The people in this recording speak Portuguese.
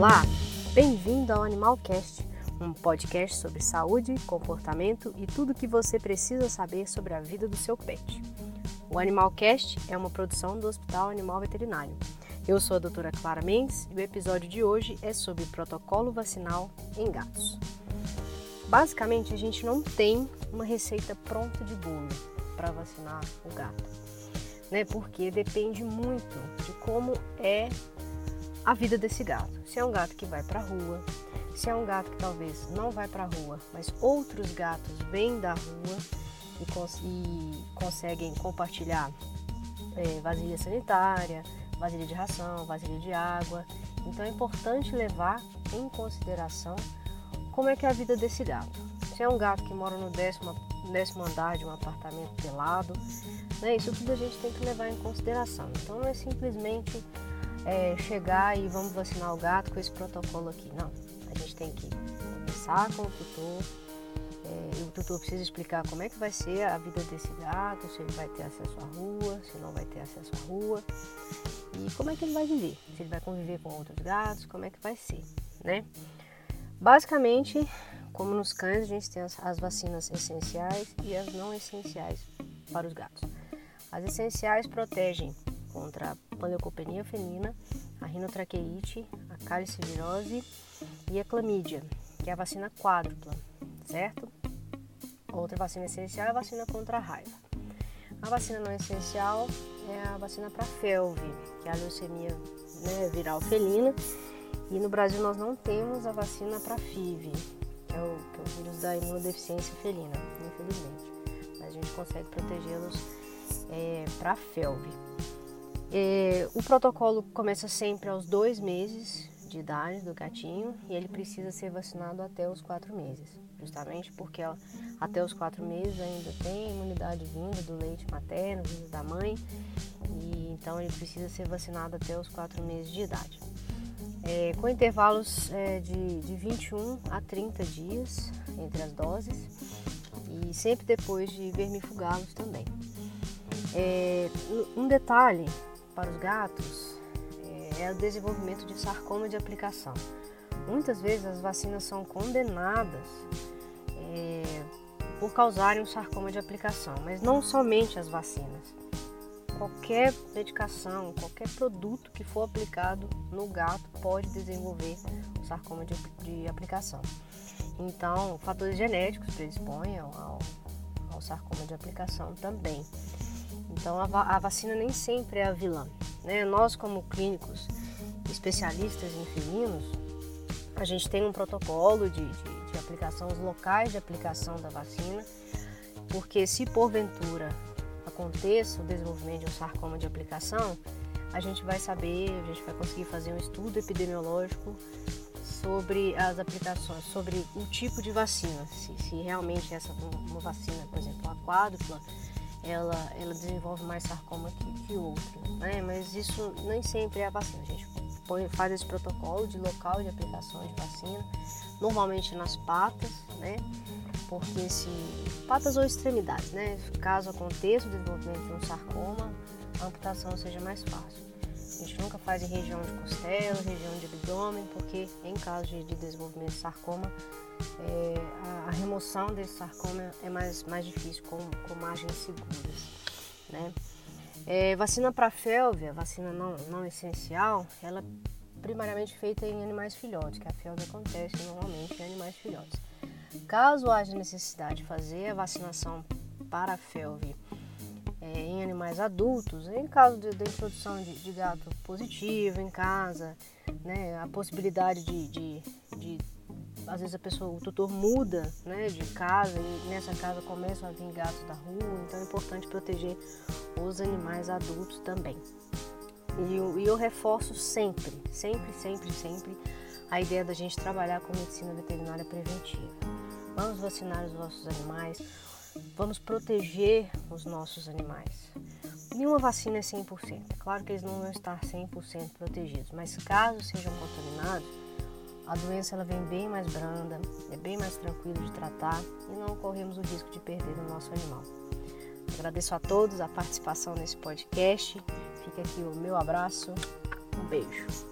Olá, bem-vindo ao Animalcast, um podcast sobre saúde, comportamento e tudo o que você precisa saber sobre a vida do seu pet. O Animalcast é uma produção do Hospital Animal Veterinário. Eu sou a doutora Clara Mendes e o episódio de hoje é sobre protocolo vacinal em gatos. Basicamente, a gente não tem uma receita pronta de bolo para vacinar o gato, né? Porque depende muito de como é a vida desse gato. Se é um gato que vai para a rua, se é um gato que talvez não vai para a rua, mas outros gatos vêm da rua e, cons e conseguem compartilhar é, vasilha sanitária, vasilha de ração, vasilha de água. Então é importante levar em consideração como é que é a vida desse gato. Se é um gato que mora no décimo, décimo andar de um apartamento pelado, né, isso tudo a gente tem que levar em consideração. Então não é simplesmente é, chegar e vamos vacinar o gato com esse protocolo aqui. Não, a gente tem que conversar com o tutor, é, o tutor precisa explicar como é que vai ser a vida desse gato, se ele vai ter acesso à rua, se não vai ter acesso à rua e como é que ele vai viver, se ele vai conviver com outros gatos, como é que vai ser, né? Basicamente, como nos cães, a gente tem as, as vacinas essenciais e as não essenciais para os gatos. As essenciais protegem contra panleucopenia felina, a rinotraqueite, a calicivirose e a clamídia, que é a vacina quádrupla, certo? Outra vacina essencial é a vacina contra a raiva. A vacina não essencial é a vacina para FeLV, que é a leucemia né, viral felina. E no Brasil nós não temos a vacina para FIV, que é, o, que é o vírus da imunodeficiência felina, infelizmente. Mas a gente consegue protegê-los é, para FeLV. É, o protocolo começa sempre aos dois meses de idade do gatinho e ele precisa ser vacinado até os quatro meses, justamente porque até os quatro meses ainda tem imunidade vinda do leite materno, vinda da mãe, e então ele precisa ser vacinado até os quatro meses de idade. É, com intervalos é, de, de 21 a 30 dias entre as doses e sempre depois de vermifugá-los também. É, um detalhe para os gatos é o desenvolvimento de sarcoma de aplicação. Muitas vezes as vacinas são condenadas é, por causarem um sarcoma de aplicação, mas não somente as vacinas. Qualquer medicação, qualquer produto que for aplicado no gato pode desenvolver o sarcoma de, de aplicação. Então, fatores genéticos predispõem ao, ao sarcoma de aplicação também. Então, a, vacina nem sempre é a vilã. Né? Nós, como clínicos especialistas em felinos, a gente tem um protocolo de, de, de aplicação, os locais de aplicação da vacina, porque se porventura aconteça o desenvolvimento de um sarcoma de aplicação, a gente vai saber, a gente vai conseguir fazer um estudo epidemiológico sobre as aplicações, sobre o tipo de vacina, se, se realmente essa uma vacina, por exemplo, a quádrupla, ela, ela desenvolve mais sarcoma que, que outra, né? Mas isso nem sempre é a vacina. A gente põe, faz esse protocolo de local de aplicação de vacina, normalmente nas patas, né? Porque se patas ou extremidades, né? Caso aconteça o desenvolvimento de um sarcoma, a amputação seja mais fácil. A gente nunca faz em região de costela, região de abdômen, porque em caso de, de desenvolvimento de sarcoma, é, a, a, remoção desse sarcoma é mais, mais difícil, com, com margens seguras. Né? É, vacina para felve, a vacina não, não essencial, ela é primariamente feita em animais filhotes, que a felve acontece normalmente em animais filhotes. Caso haja necessidade de fazer a vacinação para a felve é, em animais adultos, em caso de, de introdução de, de, gato positivo em casa, né, a possibilidade de, de, de, às vezes a pessoa, o tutor muda né, de casa e nessa casa começam a vir gatos da rua, então é importante proteger os animais adultos também. E eu, e eu reforço sempre, sempre, sempre, sempre a ideia da gente trabalhar com medicina veterinária preventiva. Vamos vacinar os nossos animais, vamos proteger os nossos animais. Nenhuma vacina é 100%. É claro que eles não vão estar 100% protegidos, mas caso sejam contaminados, a doença ela vem bem mais branda, é bem mais tranquilo de tratar e não corremos o risco de perder o nosso animal. Agradeço a todos a participação nesse podcast. Fica aqui o meu abraço. Um beijo.